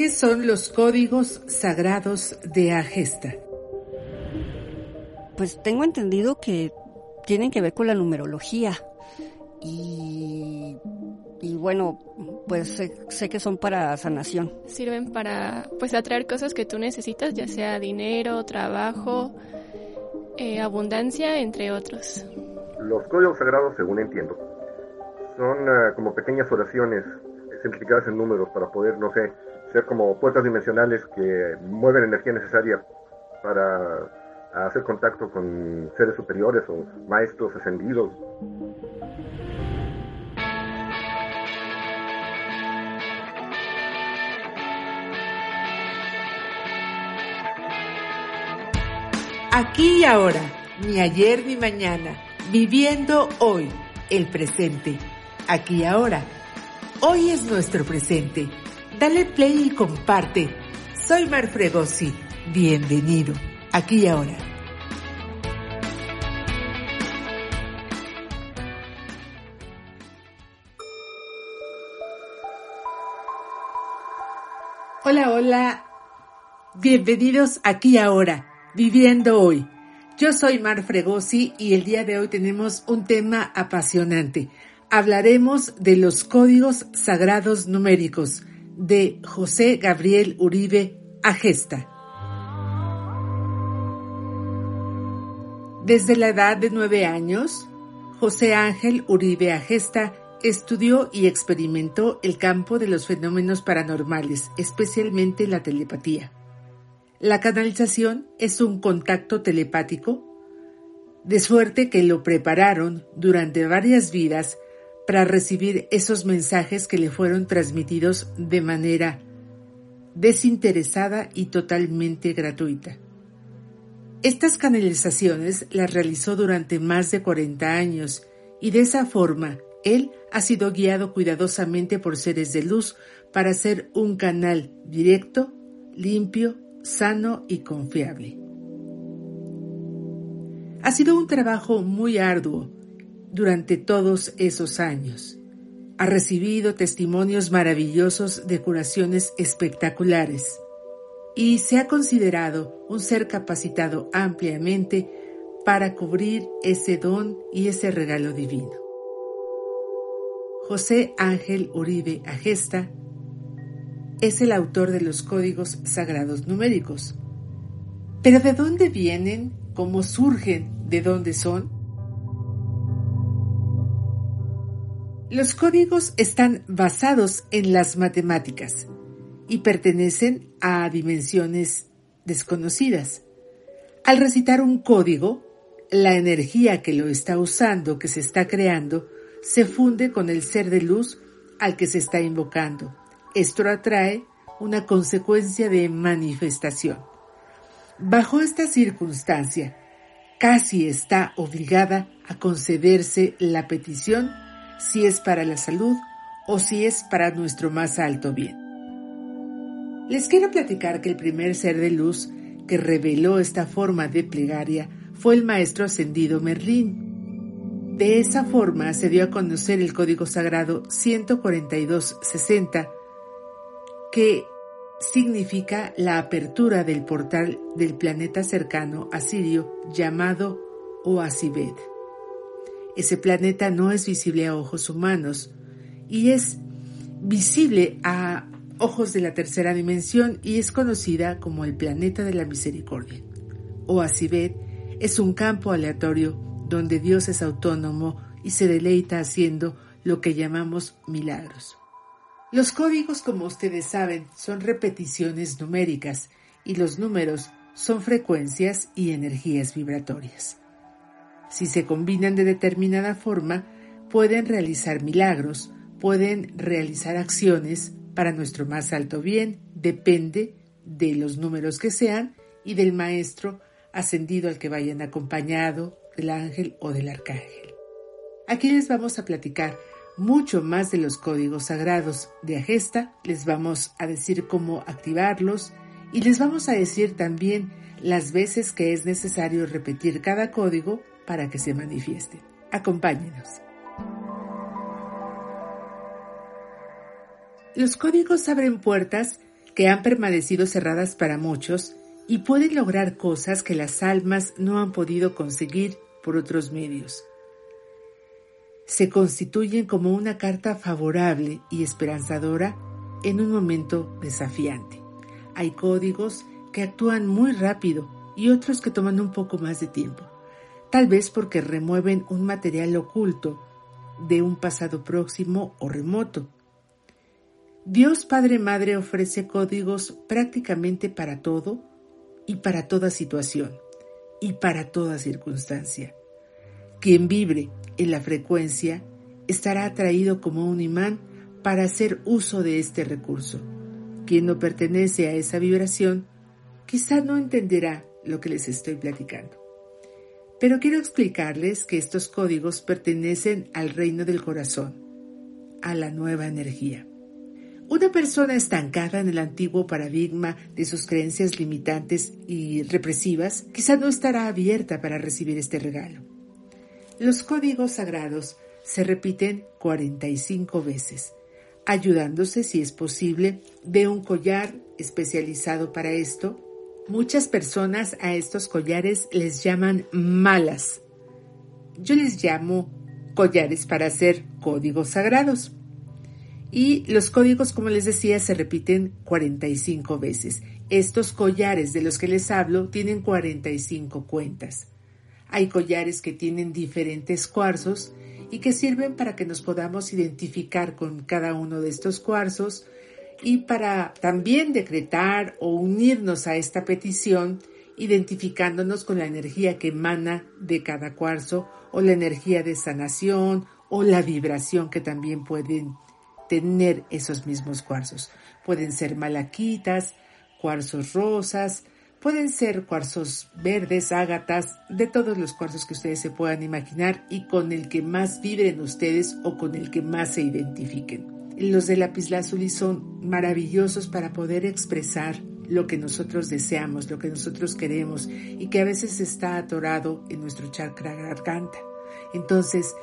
¿Qué son los códigos sagrados de Agesta? Pues tengo entendido que tienen que ver con la numerología. Y, y bueno, pues sé, sé, que son para sanación. Sirven para pues atraer cosas que tú necesitas, ya sea dinero, trabajo, eh, abundancia, entre otros. Los códigos sagrados, según entiendo, son uh, como pequeñas oraciones simplificadas en números para poder, no sé, ser como puertas dimensionales que mueven energía necesaria para hacer contacto con seres superiores o maestros ascendidos. Aquí y ahora, ni ayer ni mañana, viviendo hoy, el presente. Aquí y ahora. Hoy es nuestro presente. Dale play y comparte. Soy Mar Fregosi. Bienvenido. Aquí y ahora. Hola, hola. Bienvenidos aquí ahora Viviendo hoy. Yo soy Mar Fregosi y el día de hoy tenemos un tema apasionante. Hablaremos de los códigos sagrados numéricos de José Gabriel Uribe Agesta. Desde la edad de nueve años, José Ángel Uribe Agesta estudió y experimentó el campo de los fenómenos paranormales, especialmente la telepatía. La canalización es un contacto telepático, de suerte que lo prepararon durante varias vidas para recibir esos mensajes que le fueron transmitidos de manera desinteresada y totalmente gratuita. Estas canalizaciones las realizó durante más de 40 años y de esa forma él ha sido guiado cuidadosamente por seres de luz para ser un canal directo, limpio sano y confiable. Ha sido un trabajo muy arduo durante todos esos años. Ha recibido testimonios maravillosos de curaciones espectaculares y se ha considerado un ser capacitado ampliamente para cubrir ese don y ese regalo divino. José Ángel Uribe Agesta es el autor de los códigos sagrados numéricos. Pero ¿de dónde vienen? ¿Cómo surgen? ¿De dónde son? Los códigos están basados en las matemáticas y pertenecen a dimensiones desconocidas. Al recitar un código, la energía que lo está usando, que se está creando, se funde con el ser de luz al que se está invocando esto atrae una consecuencia de manifestación. Bajo esta circunstancia, casi está obligada a concederse la petición si es para la salud o si es para nuestro más alto bien. Les quiero platicar que el primer ser de luz que reveló esta forma de plegaria fue el maestro ascendido Merlín. De esa forma se dio a conocer el código sagrado 14260 que significa la apertura del portal del planeta cercano a Sirio llamado Oasibed. Ese planeta no es visible a ojos humanos y es visible a ojos de la tercera dimensión y es conocida como el planeta de la misericordia. Oasibed es un campo aleatorio donde Dios es autónomo y se deleita haciendo lo que llamamos milagros. Los códigos, como ustedes saben, son repeticiones numéricas y los números son frecuencias y energías vibratorias. Si se combinan de determinada forma, pueden realizar milagros, pueden realizar acciones para nuestro más alto bien, depende de los números que sean y del maestro ascendido al que vayan acompañado, del ángel o del arcángel. Aquí les vamos a platicar mucho más de los códigos sagrados de Agesta, les vamos a decir cómo activarlos y les vamos a decir también las veces que es necesario repetir cada código para que se manifieste. Acompáñenos. Los códigos abren puertas que han permanecido cerradas para muchos y pueden lograr cosas que las almas no han podido conseguir por otros medios se constituyen como una carta favorable y esperanzadora en un momento desafiante. Hay códigos que actúan muy rápido y otros que toman un poco más de tiempo, tal vez porque remueven un material oculto de un pasado próximo o remoto. Dios Padre Madre ofrece códigos prácticamente para todo y para toda situación y para toda circunstancia. Quien vibre en la frecuencia estará atraído como un imán para hacer uso de este recurso. Quien no pertenece a esa vibración quizá no entenderá lo que les estoy platicando. Pero quiero explicarles que estos códigos pertenecen al reino del corazón, a la nueva energía. Una persona estancada en el antiguo paradigma de sus creencias limitantes y represivas quizá no estará abierta para recibir este regalo. Los códigos sagrados se repiten 45 veces, ayudándose, si es posible, de un collar especializado para esto. Muchas personas a estos collares les llaman malas. Yo les llamo collares para hacer códigos sagrados. Y los códigos, como les decía, se repiten 45 veces. Estos collares de los que les hablo tienen 45 cuentas. Hay collares que tienen diferentes cuarzos y que sirven para que nos podamos identificar con cada uno de estos cuarzos y para también decretar o unirnos a esta petición identificándonos con la energía que emana de cada cuarzo o la energía de sanación o la vibración que también pueden tener esos mismos cuarzos. Pueden ser malaquitas, cuarzos rosas, Pueden ser cuarzos verdes, ágatas, de todos los cuarzos que ustedes se puedan imaginar y con el que más vibren ustedes o con el que más se identifiquen. Los de lapislázuli son maravillosos para poder expresar lo que nosotros deseamos, lo que nosotros queremos y que a veces está atorado en nuestro chakra garganta. Entonces,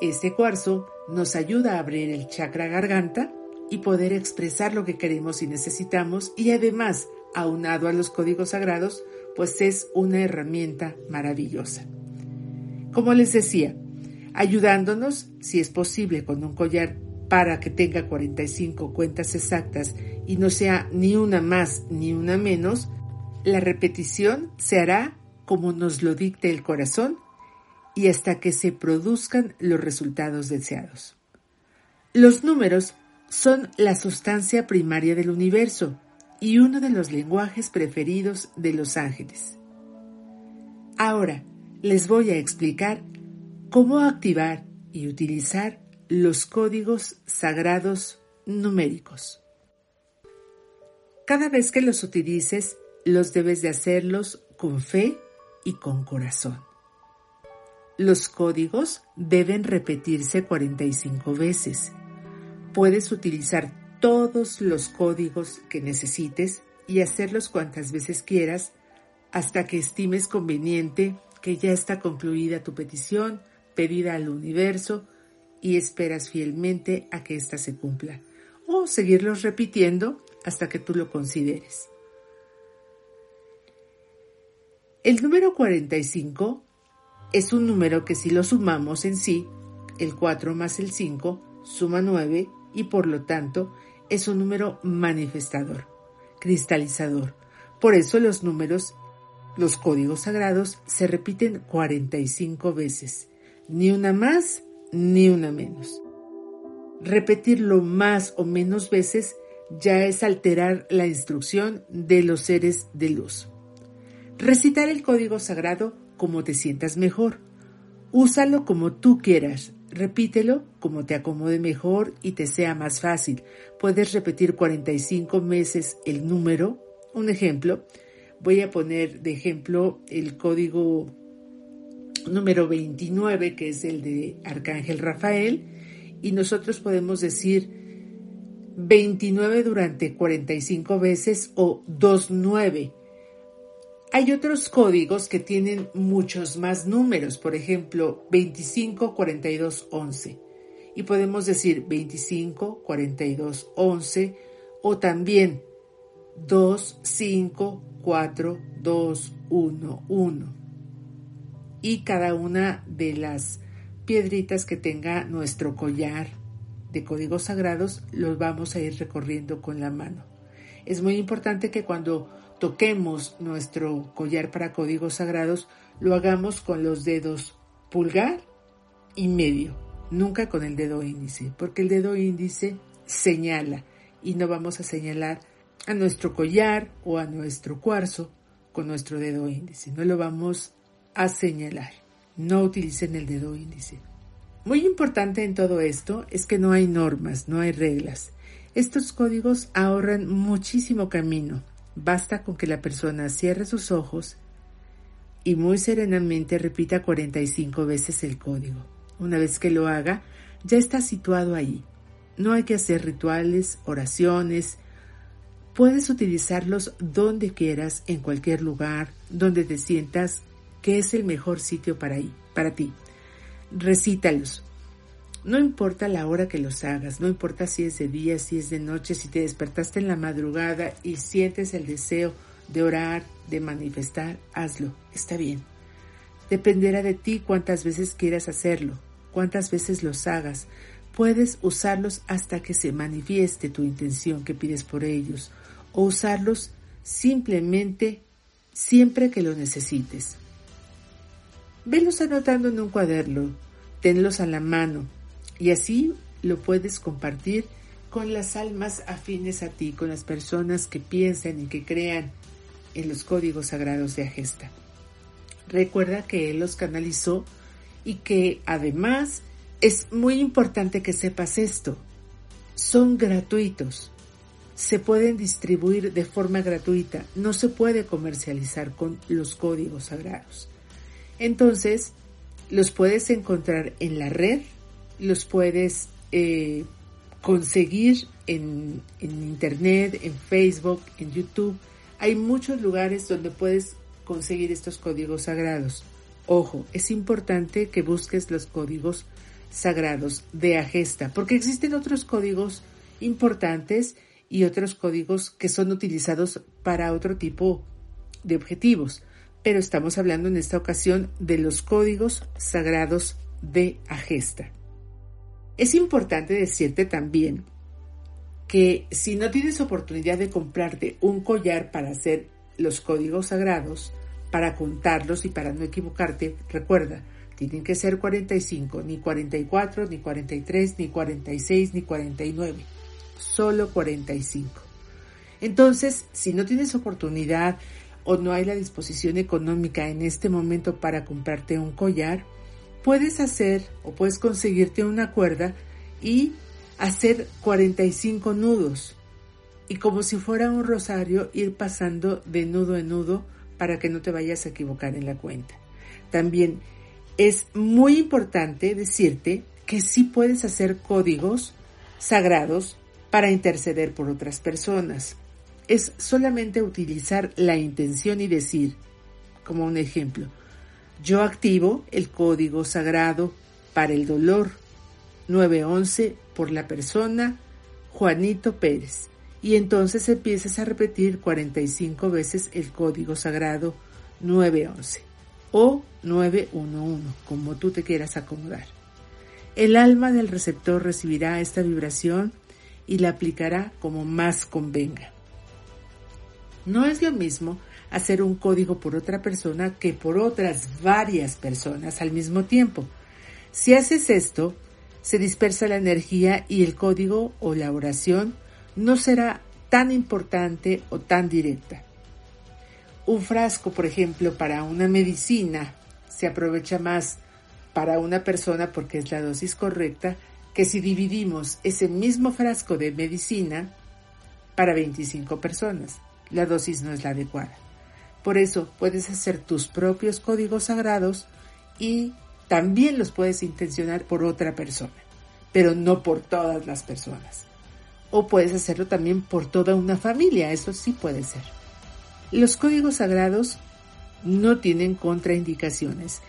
este cuarzo nos ayuda a abrir el chakra garganta y poder expresar lo que queremos y necesitamos y además aunado a los códigos sagrados, pues es una herramienta maravillosa. Como les decía, ayudándonos, si es posible, con un collar para que tenga 45 cuentas exactas y no sea ni una más ni una menos, la repetición se hará como nos lo dicte el corazón y hasta que se produzcan los resultados deseados. Los números son la sustancia primaria del universo y uno de los lenguajes preferidos de los ángeles. Ahora les voy a explicar cómo activar y utilizar los códigos sagrados numéricos. Cada vez que los utilices, los debes de hacerlos con fe y con corazón. Los códigos deben repetirse 45 veces. Puedes utilizar todos los códigos que necesites y hacerlos cuantas veces quieras hasta que estimes conveniente que ya está concluida tu petición pedida al universo y esperas fielmente a que ésta se cumpla o seguirlos repitiendo hasta que tú lo consideres. El número 45 es un número que si lo sumamos en sí, el 4 más el 5 suma 9 y por lo tanto es un número manifestador, cristalizador. Por eso los números, los códigos sagrados, se repiten 45 veces, ni una más ni una menos. Repetirlo más o menos veces ya es alterar la instrucción de los seres de luz. Recitar el código sagrado como te sientas mejor. Úsalo como tú quieras, Repítelo como te acomode mejor y te sea más fácil. Puedes repetir 45 meses el número. Un ejemplo, voy a poner de ejemplo el código número 29, que es el de Arcángel Rafael, y nosotros podemos decir 29 durante 45 veces o 29. Hay otros códigos que tienen muchos más números, por ejemplo, 25, 42, 11. Y podemos decir 25, 42, 11 o también 2, 5, 4, 2, 1, 1. Y cada una de las piedritas que tenga nuestro collar de códigos sagrados los vamos a ir recorriendo con la mano. Es muy importante que cuando toquemos nuestro collar para códigos sagrados, lo hagamos con los dedos pulgar y medio, nunca con el dedo índice, porque el dedo índice señala y no vamos a señalar a nuestro collar o a nuestro cuarzo con nuestro dedo índice, no lo vamos a señalar. No utilicen el dedo índice. Muy importante en todo esto es que no hay normas, no hay reglas. Estos códigos ahorran muchísimo camino Basta con que la persona cierre sus ojos y muy serenamente repita 45 veces el código. Una vez que lo haga, ya está situado ahí. No hay que hacer rituales, oraciones. Puedes utilizarlos donde quieras, en cualquier lugar, donde te sientas que es el mejor sitio para, para ti. Recítalos. No importa la hora que los hagas, no importa si es de día, si es de noche, si te despertaste en la madrugada y sientes el deseo de orar, de manifestar, hazlo, está bien. Dependerá de ti cuántas veces quieras hacerlo, cuántas veces los hagas. Puedes usarlos hasta que se manifieste tu intención que pides por ellos, o usarlos simplemente siempre que lo necesites. Velos anotando en un cuaderno, tenlos a la mano, y así lo puedes compartir con las almas afines a ti, con las personas que piensan y que crean en los códigos sagrados de Agesta. Recuerda que Él los canalizó y que además es muy importante que sepas esto. Son gratuitos. Se pueden distribuir de forma gratuita. No se puede comercializar con los códigos sagrados. Entonces, los puedes encontrar en la red los puedes eh, conseguir en, en Internet, en Facebook, en YouTube. Hay muchos lugares donde puedes conseguir estos códigos sagrados. Ojo, es importante que busques los códigos sagrados de Agesta, porque existen otros códigos importantes y otros códigos que son utilizados para otro tipo de objetivos. Pero estamos hablando en esta ocasión de los códigos sagrados de Agesta. Es importante decirte también que si no tienes oportunidad de comprarte un collar para hacer los códigos sagrados, para contarlos y para no equivocarte, recuerda, tienen que ser 45, ni 44, ni 43, ni 46, ni 49, solo 45. Entonces, si no tienes oportunidad o no hay la disposición económica en este momento para comprarte un collar, puedes hacer o puedes conseguirte una cuerda y hacer 45 nudos y como si fuera un rosario ir pasando de nudo en nudo para que no te vayas a equivocar en la cuenta. También es muy importante decirte que sí puedes hacer códigos sagrados para interceder por otras personas. Es solamente utilizar la intención y decir, como un ejemplo, yo activo el código sagrado para el dolor 911 por la persona Juanito Pérez. Y entonces empiezas a repetir 45 veces el código sagrado 911 o 911, como tú te quieras acomodar. El alma del receptor recibirá esta vibración y la aplicará como más convenga. No es lo mismo hacer un código por otra persona que por otras varias personas al mismo tiempo. Si haces esto, se dispersa la energía y el código o la oración no será tan importante o tan directa. Un frasco, por ejemplo, para una medicina se aprovecha más para una persona porque es la dosis correcta que si dividimos ese mismo frasco de medicina para 25 personas. La dosis no es la adecuada. Por eso puedes hacer tus propios códigos sagrados y también los puedes intencionar por otra persona, pero no por todas las personas. O puedes hacerlo también por toda una familia, eso sí puede ser. Los códigos sagrados no tienen contraindicaciones.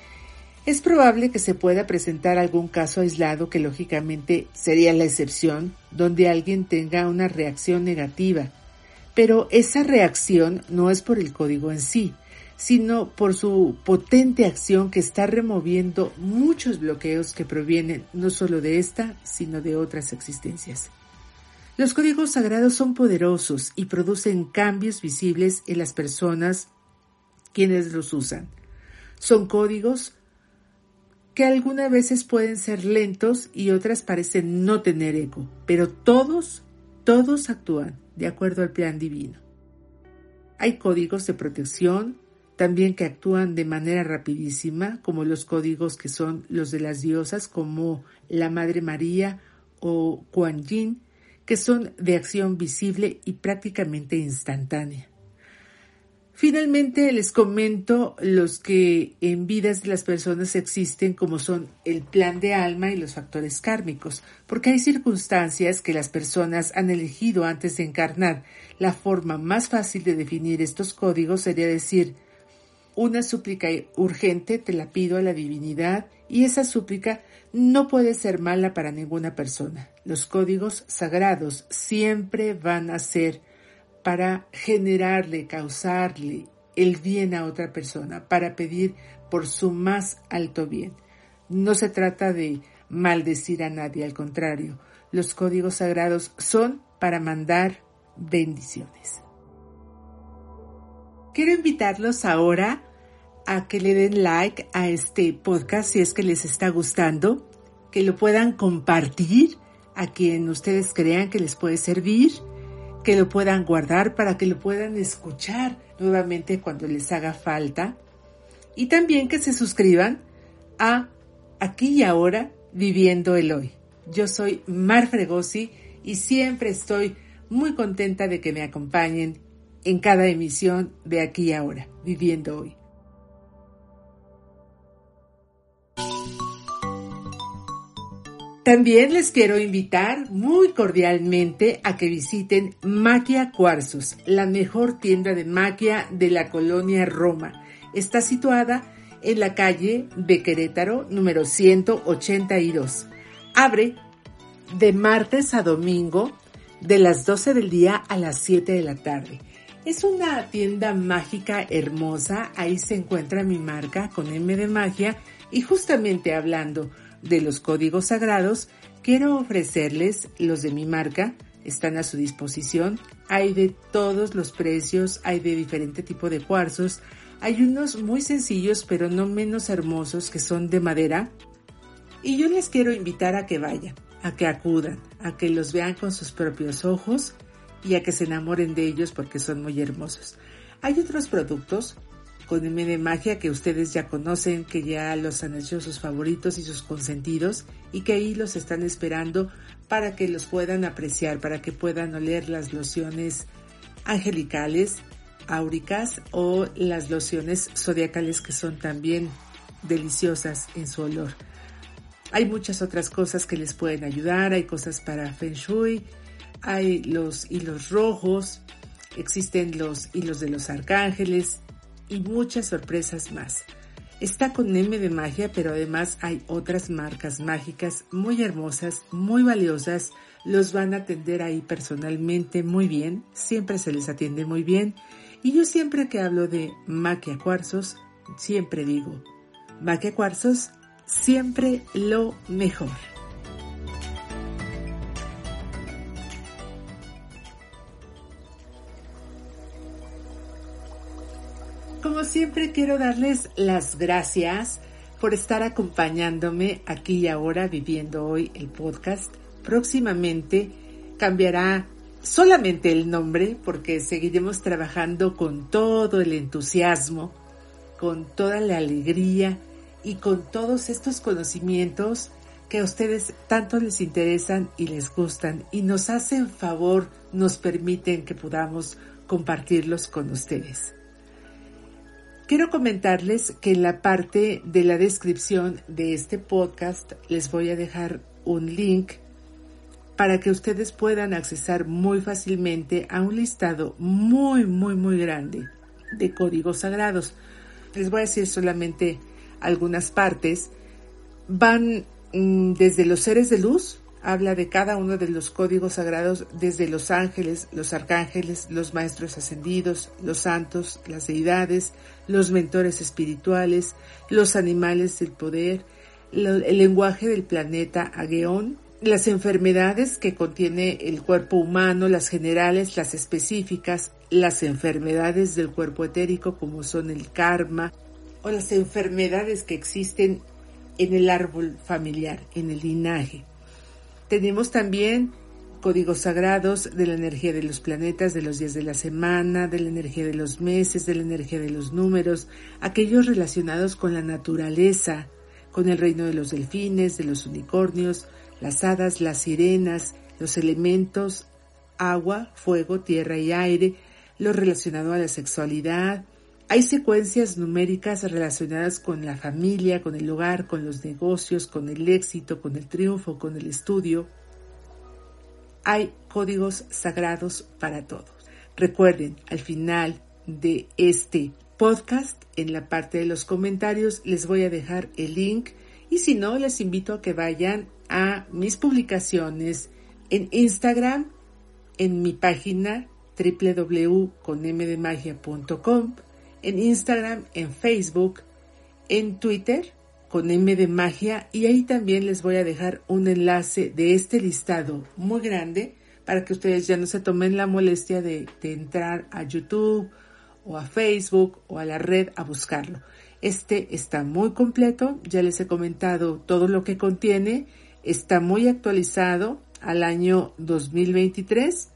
Es probable que se pueda presentar algún caso aislado que lógicamente sería la excepción, donde alguien tenga una reacción negativa, pero esa reacción no es por el código en sí, sino por su potente acción que está removiendo muchos bloqueos que provienen no solo de esta, sino de otras existencias. Los códigos sagrados son poderosos y producen cambios visibles en las personas quienes los usan. Son códigos que algunas veces pueden ser lentos y otras parecen no tener eco, pero todos, todos actúan de acuerdo al plan divino. Hay códigos de protección, también que actúan de manera rapidísima, como los códigos que son los de las diosas, como la Madre María o Kuan Yin, que son de acción visible y prácticamente instantánea. Finalmente les comento los que en vidas de las personas existen como son el plan de alma y los factores kármicos, porque hay circunstancias que las personas han elegido antes de encarnar. La forma más fácil de definir estos códigos sería decir una súplica urgente te la pido a la divinidad y esa súplica no puede ser mala para ninguna persona. Los códigos sagrados siempre van a ser para generarle, causarle el bien a otra persona, para pedir por su más alto bien. No se trata de maldecir a nadie, al contrario, los códigos sagrados son para mandar bendiciones. Quiero invitarlos ahora a que le den like a este podcast si es que les está gustando, que lo puedan compartir a quien ustedes crean que les puede servir, que lo puedan guardar para que lo puedan escuchar nuevamente cuando les haga falta y también que se suscriban a Aquí y Ahora Viviendo el Hoy. Yo soy Mar Fregosi y siempre estoy muy contenta de que me acompañen en cada emisión de Aquí y Ahora Viviendo Hoy. También les quiero invitar muy cordialmente a que visiten Maquia Cuarzos, la mejor tienda de maquia de la colonia Roma. Está situada en la calle de Querétaro, número 182. Abre de martes a domingo, de las 12 del día a las 7 de la tarde. Es una tienda mágica hermosa, ahí se encuentra mi marca con M de magia y justamente hablando de los códigos sagrados, quiero ofrecerles los de mi marca, están a su disposición. Hay de todos los precios, hay de diferente tipo de cuarzos. Hay unos muy sencillos pero no menos hermosos que son de madera. Y yo les quiero invitar a que vayan, a que acudan, a que los vean con sus propios ojos y a que se enamoren de ellos porque son muy hermosos. Hay otros productos con M de magia que ustedes ya conocen, que ya los han hecho sus favoritos y sus consentidos y que ahí los están esperando para que los puedan apreciar, para que puedan oler las lociones angelicales, áuricas o las lociones zodiacales que son también deliciosas en su olor. Hay muchas otras cosas que les pueden ayudar, hay cosas para Feng Shui, hay los hilos rojos, existen los hilos de los arcángeles, y muchas sorpresas más. Está con M de magia, pero además hay otras marcas mágicas muy hermosas, muy valiosas. Los van a atender ahí personalmente muy bien, siempre se les atiende muy bien. Y yo siempre que hablo de magia cuarzos, siempre digo, magia cuarzos, siempre lo mejor. Como siempre quiero darles las gracias por estar acompañándome aquí y ahora viviendo hoy el podcast. Próximamente cambiará solamente el nombre porque seguiremos trabajando con todo el entusiasmo, con toda la alegría y con todos estos conocimientos que a ustedes tanto les interesan y les gustan y nos hacen favor, nos permiten que podamos compartirlos con ustedes. Quiero comentarles que en la parte de la descripción de este podcast les voy a dejar un link para que ustedes puedan accesar muy fácilmente a un listado muy, muy, muy grande de códigos sagrados. Les voy a decir solamente algunas partes. Van mm, desde los seres de luz, habla de cada uno de los códigos sagrados, desde los ángeles, los arcángeles, los maestros ascendidos, los santos, las deidades, los mentores espirituales, los animales del poder, el lenguaje del planeta Ageón, las enfermedades que contiene el cuerpo humano, las generales, las específicas, las enfermedades del cuerpo etérico como son el karma o las enfermedades que existen en el árbol familiar, en el linaje. Tenemos también códigos sagrados de la energía de los planetas, de los días de la semana, de la energía de los meses, de la energía de los números, aquellos relacionados con la naturaleza, con el reino de los delfines, de los unicornios, las hadas, las sirenas, los elementos agua, fuego, tierra y aire, lo relacionado a la sexualidad. Hay secuencias numéricas relacionadas con la familia, con el hogar, con los negocios, con el éxito, con el triunfo, con el estudio. Hay códigos sagrados para todos. Recuerden, al final de este podcast, en la parte de los comentarios, les voy a dejar el link y si no, les invito a que vayan a mis publicaciones en Instagram, en mi página www.conmdemagia.com, en Instagram, en Facebook, en Twitter con M de Magia y ahí también les voy a dejar un enlace de este listado muy grande para que ustedes ya no se tomen la molestia de, de entrar a YouTube o a Facebook o a la red a buscarlo. Este está muy completo, ya les he comentado todo lo que contiene está muy actualizado al año 2023.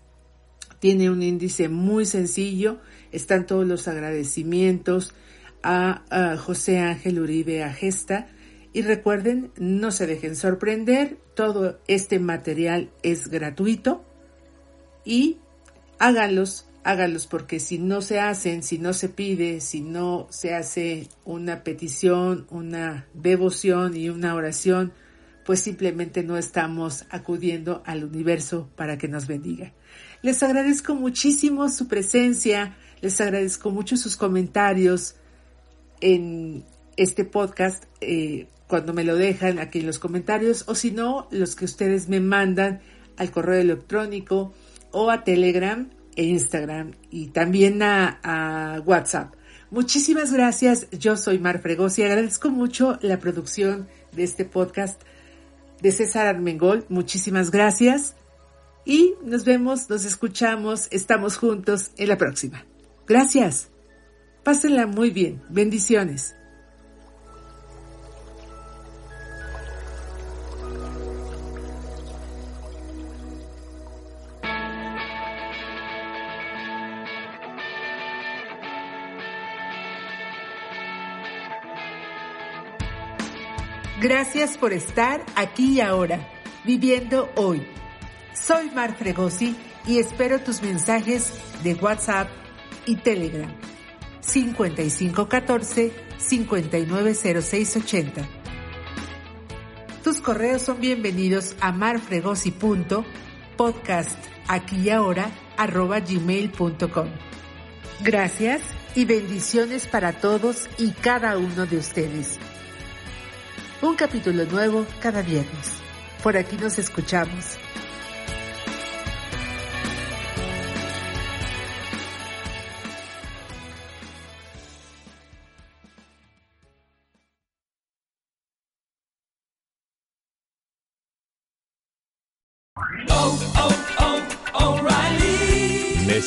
Tiene un índice muy sencillo. Están todos los agradecimientos a, José Ángel Uribe Agesta. Y recuerden, no se dejen sorprender. Todo este material es gratuito. Y háganlos, háganlos porque si no se hacen, si no se pide, si no se hace una petición, una devoción y una oración, pues simplemente no estamos acudiendo al universo para que nos bendiga. Les agradezco muchísimo su presencia, les agradezco mucho sus comentarios en este podcast eh, cuando me lo dejan aquí en los comentarios o si no, los que ustedes me mandan al correo electrónico o a Telegram e Instagram y también a, WhatsApp. Muchísimas gracias, yo soy Mar Fregosi, agradezco mucho la producción de este podcast de César Armengol. Muchísimas gracias y nos vemos, nos escuchamos, estamos juntos en la próxima. Gracias. Pásenla muy bien. Bendiciones. Gracias por estar aquí y ahora, viviendo hoy. Soy Mar Fregosi y espero tus mensajes de WhatsApp y Telegram. 5514 590680. Tus correos son bienvenidos a marfregosi.podcast aquí ahora. Gracias y bendiciones para todos y cada uno de ustedes. Un capítulo nuevo cada viernes. Por aquí nos escuchamos.